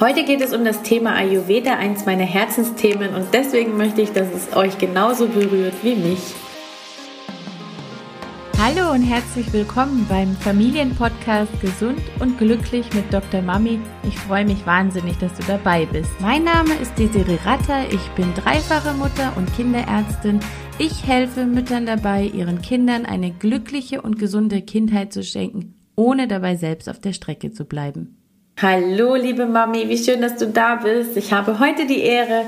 Heute geht es um das Thema Ayurveda, eins meiner Herzensthemen und deswegen möchte ich, dass es euch genauso berührt wie mich. Hallo und herzlich willkommen beim Familienpodcast Gesund und Glücklich mit Dr. Mami. Ich freue mich wahnsinnig, dass du dabei bist. Mein Name ist Desiree Ratter, ich bin dreifache Mutter und Kinderärztin. Ich helfe Müttern dabei, ihren Kindern eine glückliche und gesunde Kindheit zu schenken, ohne dabei selbst auf der Strecke zu bleiben. Hallo, liebe Mami, wie schön, dass du da bist. Ich habe heute die Ehre,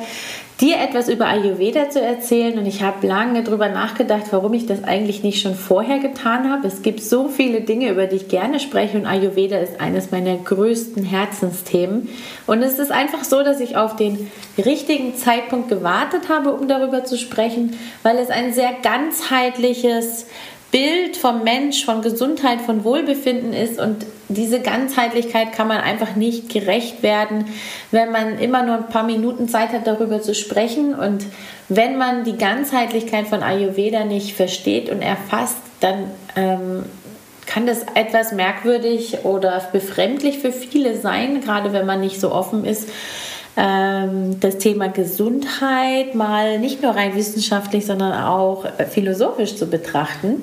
dir etwas über Ayurveda zu erzählen und ich habe lange darüber nachgedacht, warum ich das eigentlich nicht schon vorher getan habe. Es gibt so viele Dinge, über die ich gerne spreche und Ayurveda ist eines meiner größten Herzensthemen. Und es ist einfach so, dass ich auf den richtigen Zeitpunkt gewartet habe, um darüber zu sprechen, weil es ein sehr ganzheitliches Bild vom Mensch, von Gesundheit, von Wohlbefinden ist. Und diese Ganzheitlichkeit kann man einfach nicht gerecht werden, wenn man immer nur ein paar Minuten Zeit hat, darüber zu sprechen. Und wenn man die Ganzheitlichkeit von Ayurveda nicht versteht und erfasst, dann ähm, kann das etwas merkwürdig oder befremdlich für viele sein, gerade wenn man nicht so offen ist ähm, das Thema Gesundheit mal nicht nur rein wissenschaftlich, sondern auch philosophisch zu betrachten.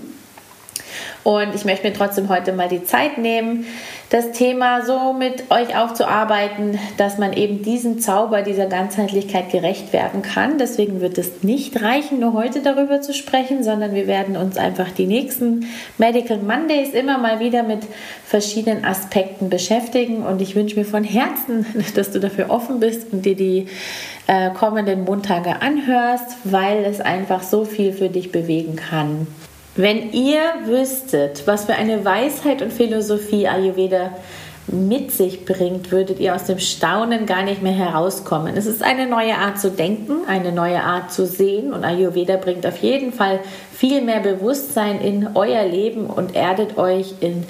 Und ich möchte mir trotzdem heute mal die Zeit nehmen, das Thema so mit euch aufzuarbeiten, dass man eben diesen Zauber dieser Ganzheitlichkeit gerecht werden kann. Deswegen wird es nicht reichen, nur heute darüber zu sprechen, sondern wir werden uns einfach die nächsten Medical Mondays immer mal wieder mit verschiedenen Aspekten beschäftigen. Und ich wünsche mir von Herzen, dass du dafür offen bist und dir die äh, kommenden Montage anhörst, weil es einfach so viel für dich bewegen kann. Wenn ihr wüsstet, was für eine Weisheit und Philosophie Ayurveda mit sich bringt, würdet ihr aus dem Staunen gar nicht mehr herauskommen. Es ist eine neue Art zu denken, eine neue Art zu sehen und Ayurveda bringt auf jeden Fall viel mehr Bewusstsein in euer Leben und erdet euch in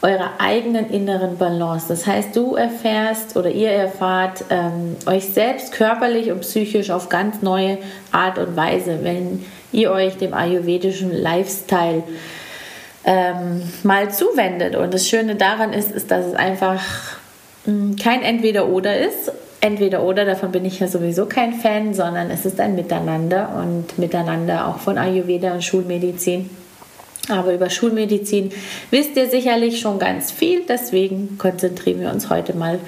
eurer eigenen inneren Balance. Das heißt, du erfährst oder ihr erfahrt ähm, euch selbst körperlich und psychisch auf ganz neue Art und Weise, wenn ihr euch dem ayurvedischen Lifestyle ähm, mal zuwendet. Und das Schöne daran ist, ist, dass es einfach mh, hm, kein Entweder-Oder ist. Entweder-Oder, davon bin ich ja sowieso kein Fan, sondern es ist ein Miteinander und Miteinander auch von Ayurveda und Schulmedizin. Aber über Schulmedizin wisst ihr sicherlich schon ganz viel, deswegen konzentrieren wir uns heute mal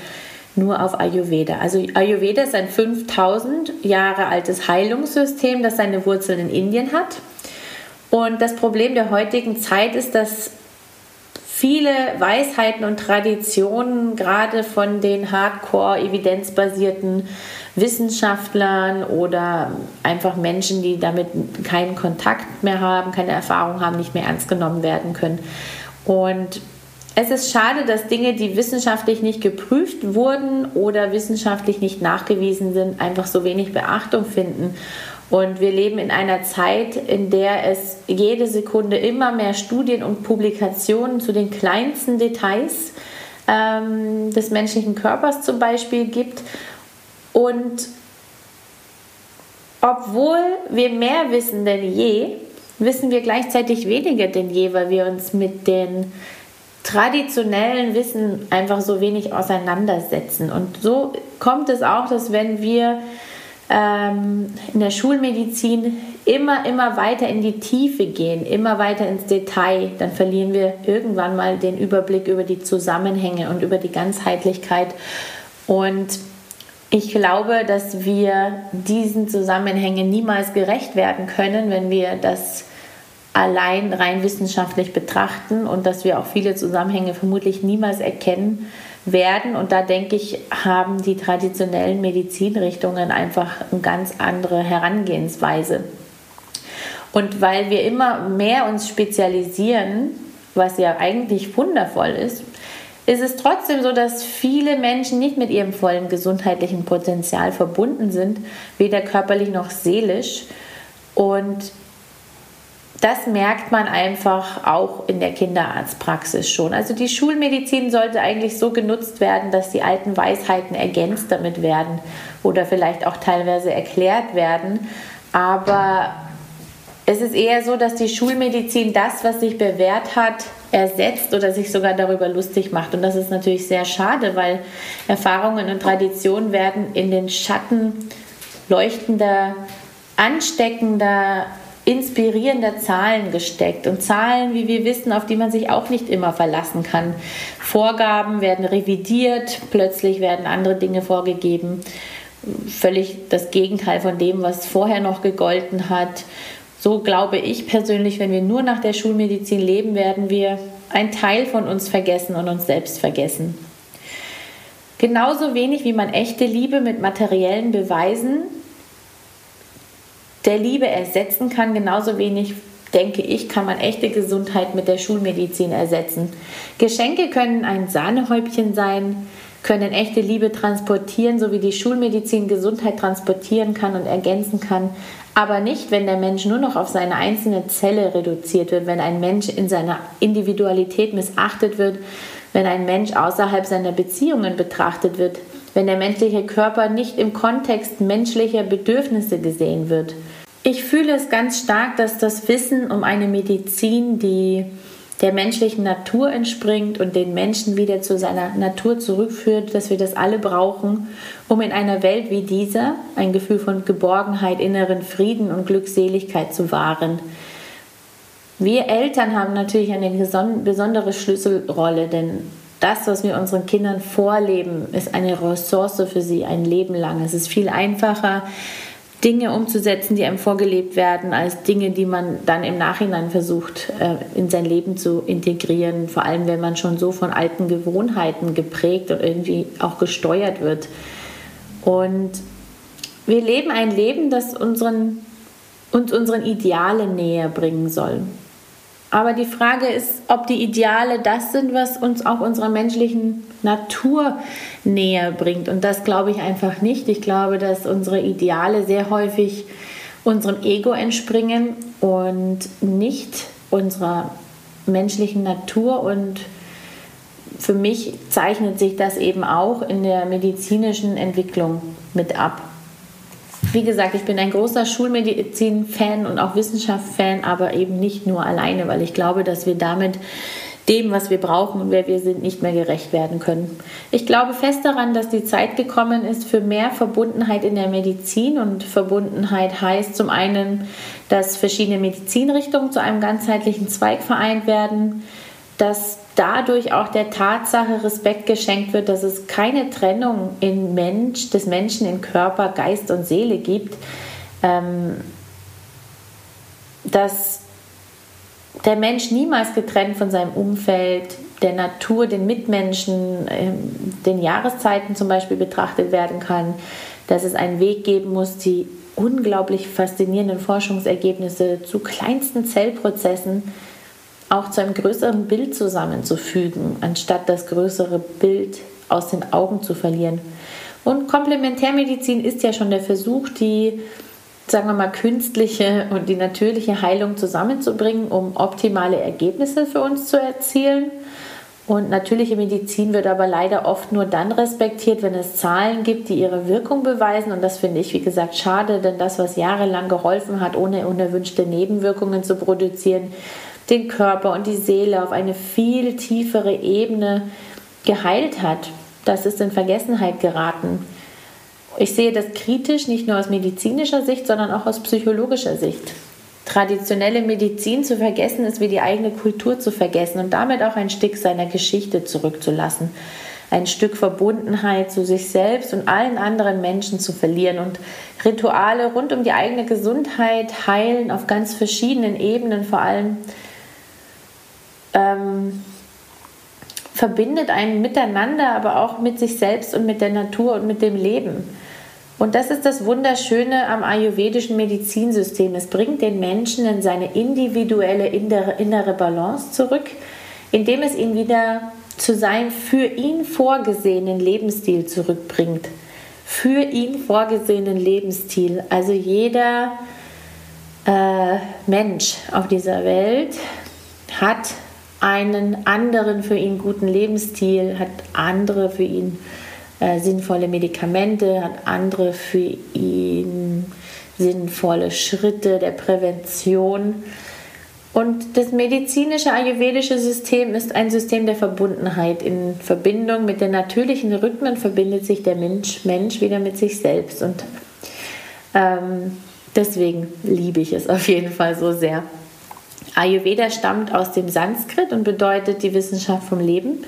nur auf Ayurveda. Also Ayurveda ist ein 5000 Jahre altes Heilungssystem, das seine Wurzeln in Indien hat. Und das Problem der heutigen Zeit ist, dass viele Weisheiten und Traditionen gerade von den hardcore evidenzbasierten Wissenschaftlern oder einfach Menschen, die damit keinen Kontakt mehr haben, keine Erfahrung haben, nicht mehr ernst genommen werden können. Und es ist schade, dass Dinge, die wissenschaftlich nicht geprüft wurden oder wissenschaftlich nicht nachgewiesen sind, einfach so wenig Beachtung finden. Und wir leben in einer Zeit, in der es jede Sekunde immer mehr Studien und Publikationen zu den kleinsten Details ähm, des menschlichen Körpers zum Beispiel gibt. Und obwohl wir mehr wissen denn je, wissen wir gleichzeitig weniger denn je, weil wir uns mit den traditionellen Wissen einfach so wenig auseinandersetzen. Und so kommt es auch, dass wenn wir ähm, in der Schulmedizin immer, immer weiter in die Tiefe gehen, immer weiter ins Detail, dann verlieren wir irgendwann mal den Überblick über die Zusammenhänge und über die Ganzheitlichkeit. Und ich glaube, dass wir diesen Zusammenhängen niemals gerecht werden können, wenn wir das allein rein wissenschaftlich betrachten und dass wir auch viele Zusammenhänge vermutlich niemals erkennen werden. Und da denke ich, haben die traditionellen Medizinrichtungen einfach eine ganz andere Herangehensweise. Und weil wir immer mehr uns spezialisieren, was ja eigentlich wundervoll ist, ist es trotzdem so, dass viele Menschen nicht mit ihrem vollen gesundheitlichen Potenzial verbunden sind, weder körperlich noch seelisch. Und das merkt man einfach auch in der Kinderarztpraxis schon. Also die Schulmedizin sollte eigentlich so genutzt werden, dass die alten Weisheiten ergänzt damit werden oder vielleicht auch teilweise erklärt werden. Aber es ist eher so, dass die Schulmedizin das, was sich bewährt hat, ersetzt oder sich sogar darüber lustig macht. Und das ist natürlich sehr schade, weil Erfahrungen und Traditionen werden in den Schatten leuchtender, ansteckender, inspirierender Zahlen gesteckt. Und Zahlen, wie wir wissen, auf die man sich auch nicht immer verlassen kann. Vorgaben werden revidiert, plötzlich werden andere Dinge vorgegeben. Völlig das Gegenteil von dem, was vorher noch gegolten hat. So glaube ich persönlich, wenn wir nur nach der Schulmedizin leben, werden wir einen Teil von uns vergessen und uns selbst vergessen. Genauso wenig wie man echte Liebe mit materiellen Beweisen der Liebe ersetzen kann, genauso wenig, denke ich, kann man echte Gesundheit mit der Schulmedizin ersetzen. Geschenke können ein Sahnehäubchen sein, können echte Liebe transportieren, so wie die Schulmedizin Gesundheit transportieren kann und ergänzen kann, aber nicht, wenn der Mensch nur noch auf seine einzelne Zelle reduziert wird, wenn ein Mensch in seiner Individualität missachtet wird, wenn ein Mensch außerhalb seiner Beziehungen betrachtet wird, wenn der menschliche Körper nicht im Kontext menschlicher Bedürfnisse gesehen wird. Ich fühle es ganz stark, dass das Wissen um eine Medizin, die der menschlichen Natur entspringt und den Menschen wieder zu seiner Natur zurückführt, dass wir das alle brauchen, um in einer Welt wie dieser ein Gefühl von Geborgenheit, inneren Frieden und Glückseligkeit zu wahren. Wir Eltern haben natürlich eine besondere Schlüsselrolle, denn das, was wir unseren Kindern vorleben, ist eine Ressource für sie ein Leben lang. Es ist viel einfacher, Dinge umzusetzen, die einem vorgelebt werden, als Dinge, die man dann im Nachhinein versucht äh, in sein Leben zu integrieren. Vor allem, wenn man schon so von alten Gewohnheiten geprägt und irgendwie auch gesteuert wird. Und wir leben ein Leben, das unseren, uns unseren Idealen näher bringen soll. Aber die Frage ist, ob die Ideale das sind, was uns auch unserer menschlichen Natur näher bringt. Und das glaube ich einfach nicht. Ich glaube, dass unsere Ideale sehr häufig unserem Ego entspringen und nicht unserer menschlichen Natur. Und für mich zeichnet sich das eben auch in der medizinischen Entwicklung mit ab. Wie gesagt, ich bin ein großer Schulmedizin-Fan und auch Wissenschaft-Fan, aber eben nicht nur alleine, weil ich glaube, dass wir damit dem, was wir brauchen und wer wir sind, nicht mehr gerecht werden können. Ich glaube fest daran, dass die Zeit gekommen ist für mehr Verbundenheit in der Medizin und Verbundenheit heißt zum einen, dass verschiedene Medizinrichtungen zu einem ganzheitlichen Zweig vereint werden, dass dadurch auch der Tatsache Respekt geschenkt wird, dass es keine Trennung in Mensch, des Menschen in Körper, Geist und Seele gibt, ähm, dass der Mensch niemals getrennt von seinem Umfeld, der Natur, den Mitmenschen, ähm, den Jahreszeiten zum Beispiel betrachtet werden kann, dass es einen Weg geben muss, die unglaublich faszinierenden Forschungsergebnisse zu kleinsten Zellprozessen auch zu einem größeren Bild zusammenzufügen, anstatt das größere Bild aus den Augen zu verlieren. Und Komplementärmedizin ist ja schon der Versuch, die, sagen wir mal, künstliche und die natürliche Heilung zusammenzubringen, um optimale Ergebnisse für uns zu erzielen. Und natürliche Medizin wird aber leider oft nur dann respektiert, wenn es Zahlen gibt, die ihre Wirkung beweisen. Und das finde ich, wie gesagt, schade, denn das, was jahrelang geholfen hat, ohne unerwünschte Nebenwirkungen zu produzieren, den Körper und die Seele auf eine viel tiefere Ebene geheilt hat. Das ist in Vergessenheit geraten. Ich sehe das kritisch, nicht nur aus medizinischer Sicht, sondern auch aus psychologischer Sicht. Traditionelle Medizin zu vergessen ist wie die eigene Kultur zu vergessen und damit auch ein Stück seiner Geschichte zurückzulassen. Ein Stück Verbundenheit zu sich selbst und allen anderen Menschen zu verlieren und Rituale rund um die eigene Gesundheit heilen auf ganz verschiedenen Ebenen, vor allem ähm, verbindet einen miteinander, aber auch mit sich selbst und mit der Natur und mit dem Leben. Und das ist das Wunderschöne am ayurvedischen Medizinsystem. Es bringt den Menschen in seine individuelle innere Balance zurück, indem es ihn wieder zu seinem für ihn vorgesehenen Lebensstil zurückbringt. Für ihn vorgesehenen Lebensstil. Also jeder äh, Mensch auf dieser Welt hat einen anderen für ihn guten Lebensstil, hat andere für ihn äh, sinnvolle Medikamente, hat andere für ihn sinnvolle Schritte der Prävention. Und das medizinische ayurvedische System ist ein System der Verbundenheit. In Verbindung mit den natürlichen Rhythmen verbindet sich der Mensch, Mensch wieder mit sich selbst. Und ähm, deswegen liebe ich es auf jeden Fall so sehr. Ayurveda stammt aus dem Sanskrit und bedeutet die Wissenschaft vom Leben.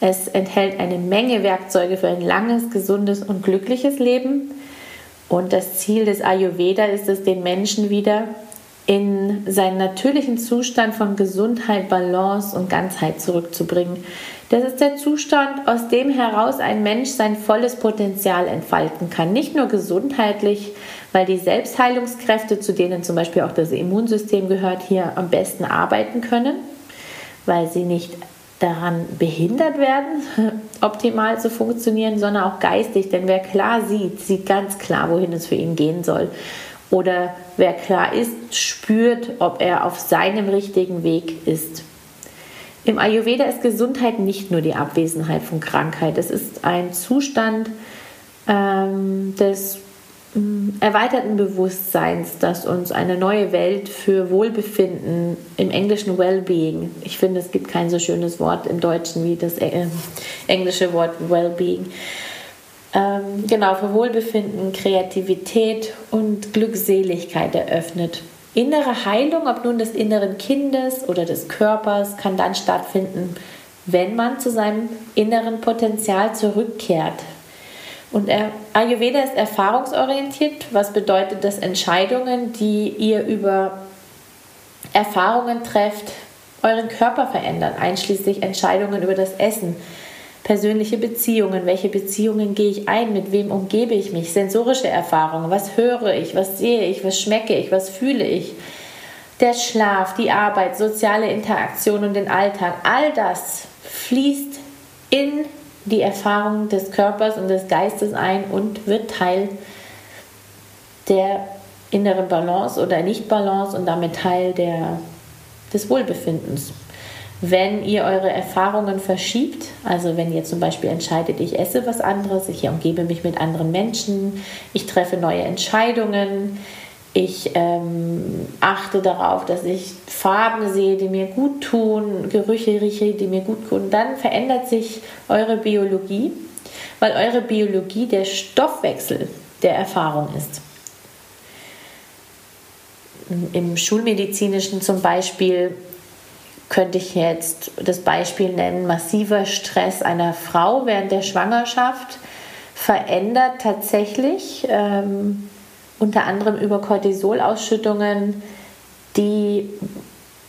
Es enthält eine Menge Werkzeuge für ein langes, gesundes und glückliches Leben. Und das Ziel des Ayurveda ist es, den Menschen wieder in seinen natürlichen Zustand von Gesundheit, Balance und Ganzheit zurückzubringen. Das ist der Zustand, aus dem heraus ein Mensch sein volles Potenzial entfalten kann. Nicht nur gesundheitlich, weil die Selbstheilungskräfte, zu denen zum Beispiel auch das Immunsystem gehört, hier am besten arbeiten können, weil sie nicht daran behindert werden, optimal zu funktionieren, sondern auch geistig. Denn wer klar sieht, sieht ganz klar, wohin es für ihn gehen soll. Oder wer klar ist, spürt, ob er auf seinem richtigen Weg ist. Im Ayurveda ist Gesundheit nicht nur die Abwesenheit von Krankheit. Es ist ein Zustand ähm, des erweiterten Bewusstseins, das uns eine neue Welt für Wohlbefinden, im Englischen Wellbeing, ich finde, es gibt kein so schönes Wort im Deutschen wie das äh, englische Wort Wellbeing, ähm, genau, für Wohlbefinden, Kreativität und Glückseligkeit eröffnet. Innere Heilung, ob nun des inneren Kindes oder des Körpers, kann dann stattfinden, wenn man zu seinem inneren Potenzial zurückkehrt. Und Ayurveda ist erfahrungsorientiert, was bedeutet, dass Entscheidungen, die ihr über Erfahrungen trefft, euren Körper verändern, einschließlich Entscheidungen über das Essen, persönliche Beziehungen, welche Beziehungen gehe ich ein, mit wem umgebe ich mich, sensorische Erfahrungen, was höre ich, was sehe ich, was schmecke ich, was fühle ich, der Schlaf, die Arbeit, soziale Interaktion und den Alltag, all das fließt in die Erfahrung des Körpers und des Geistes ein und wird Teil der inneren Balance oder Nicht-Balance und damit Teil der, des Wohlbefindens. Wenn ihr eure Erfahrungen verschiebt, also wenn ihr zum Beispiel entscheidet, ich esse was anderes, ich umgebe mich mit anderen Menschen, ich treffe neue Entscheidungen, ich ähm, achte darauf, dass ich Farben sehe, die mir gut tun, Gerüche rieche, die mir gut tun, dann verändert sich eure Biologie, weil eure Biologie der Stoffwechsel der Erfahrung ist. Im Schulmedizinischen zum Beispiel könnte ich jetzt das Beispiel nennen, massiver Stress einer Frau während der Schwangerschaft verändert tatsächlich ähm, unter anderem über Cortisolausschüttungen die,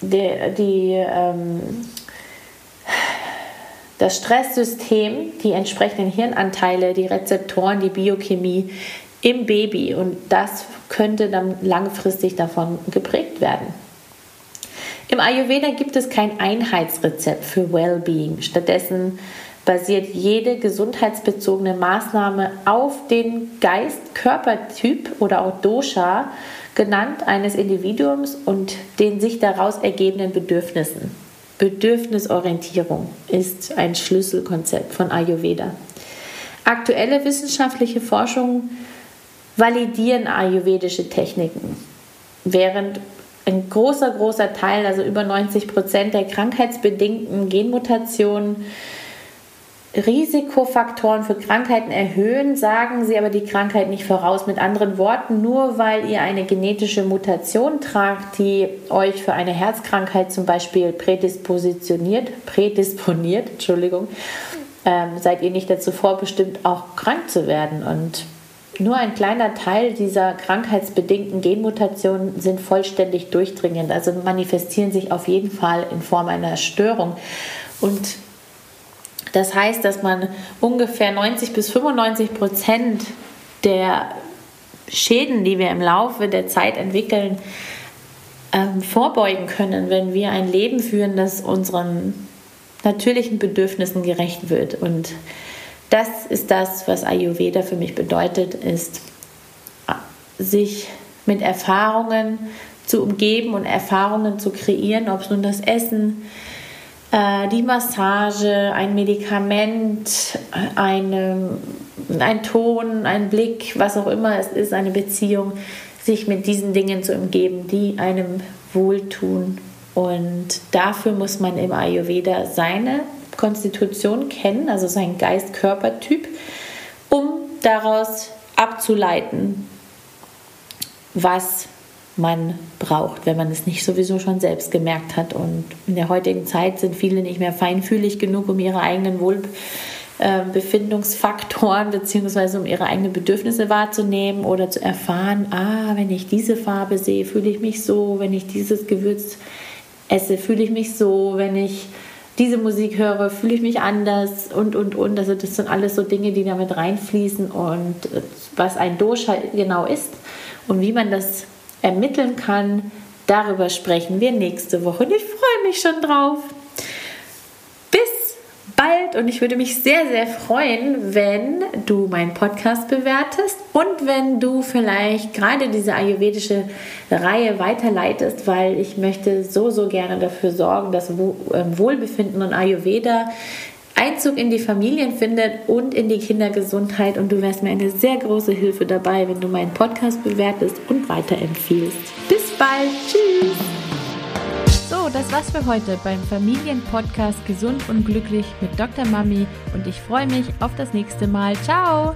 die, die ähm, das Stresssystem, die entsprechenden Hirnanteile, die Rezeptoren, die Biochemie im Baby und das könnte dann langfristig davon geprägt werden. Im Ayurveda gibt es kein Einheitsrezept für Wellbeing. Stattdessen basiert jede gesundheitsbezogene Maßnahme auf den Geist-Körpertyp oder auch Dosha genannt eines Individuums und den sich daraus ergebenden Bedürfnissen. Bedürfnisorientierung ist ein Schlüsselkonzept von Ayurveda. Aktuelle wissenschaftliche Forschung validieren ayurvedische Techniken, während ein großer, großer Teil, also über 90 Prozent der krankheitsbedingten Genmutationen, Risikofaktoren für Krankheiten erhöhen, sagen sie aber die Krankheit nicht voraus. Mit anderen Worten, nur weil ihr eine genetische Mutation tragt, die euch für eine Herzkrankheit zum Beispiel prädispositioniert, prädisponiert, Entschuldigung, ähm, seid ihr nicht dazu vorbestimmt, auch krank zu werden. Und nur ein kleiner Teil dieser krankheitsbedingten Genmutationen sind vollständig durchdringend, also manifestieren sich auf jeden Fall in Form einer Störung. Und das heißt, dass man ungefähr 90 bis 95 Prozent der Schäden, die wir im Laufe der Zeit entwickeln, ähm, vorbeugen können, wenn wir ein Leben führen, das unseren natürlichen Bedürfnissen gerecht wird. Und das ist das, was Ayurveda für mich bedeutet, ist sich mit Erfahrungen zu umgeben und Erfahrungen zu kreieren, ob es nun das Essen, äh, die Massage, ein Medikament, eine, ein Ton, ein Blick, was auch immer es ist, eine Beziehung, sich mit diesen Dingen zu umgeben, die einem wohltun. Und dafür muss man im Ayurveda seine Konstitution kennen, also seinen Geist-Körper-Typ, um daraus abzuleiten, was man braucht, wenn man es nicht sowieso schon selbst gemerkt hat. Und in der heutigen Zeit sind viele nicht mehr feinfühlig genug, um ihre eigenen Wohlbefindungsfaktoren bzw. um ihre eigenen Bedürfnisse wahrzunehmen oder zu erfahren, ah, wenn ich diese Farbe sehe, fühle ich mich so, wenn ich dieses Gewürz esse, fühle ich mich so, wenn ich diese Musik höre, fühle ich mich anders und, und, und. Also das sind alles so Dinge, die damit reinfließen und was ein Dosha genau ist und wie man das ermitteln kann, darüber sprechen wir nächste Woche und ich freue mich schon drauf. Bis bald und ich würde mich sehr, sehr freuen, wenn du meinen Podcast bewertest und wenn du vielleicht gerade diese ayurvedische Reihe weiterleitest, weil ich möchte so, so gerne dafür sorgen, dass ähm, Wohlbefinden und Ayurveda Einzug in die Familien findet und in die Kindergesundheit. Und du wärst mir eine sehr große Hilfe dabei, wenn du meinen Podcast bewertest und weiterempfiehlst. Bis bald. Tschüss. So, das war's für heute beim Familienpodcast Gesund und Glücklich mit Dr. Mami. Und ich freue mich auf das nächste Mal. Ciao.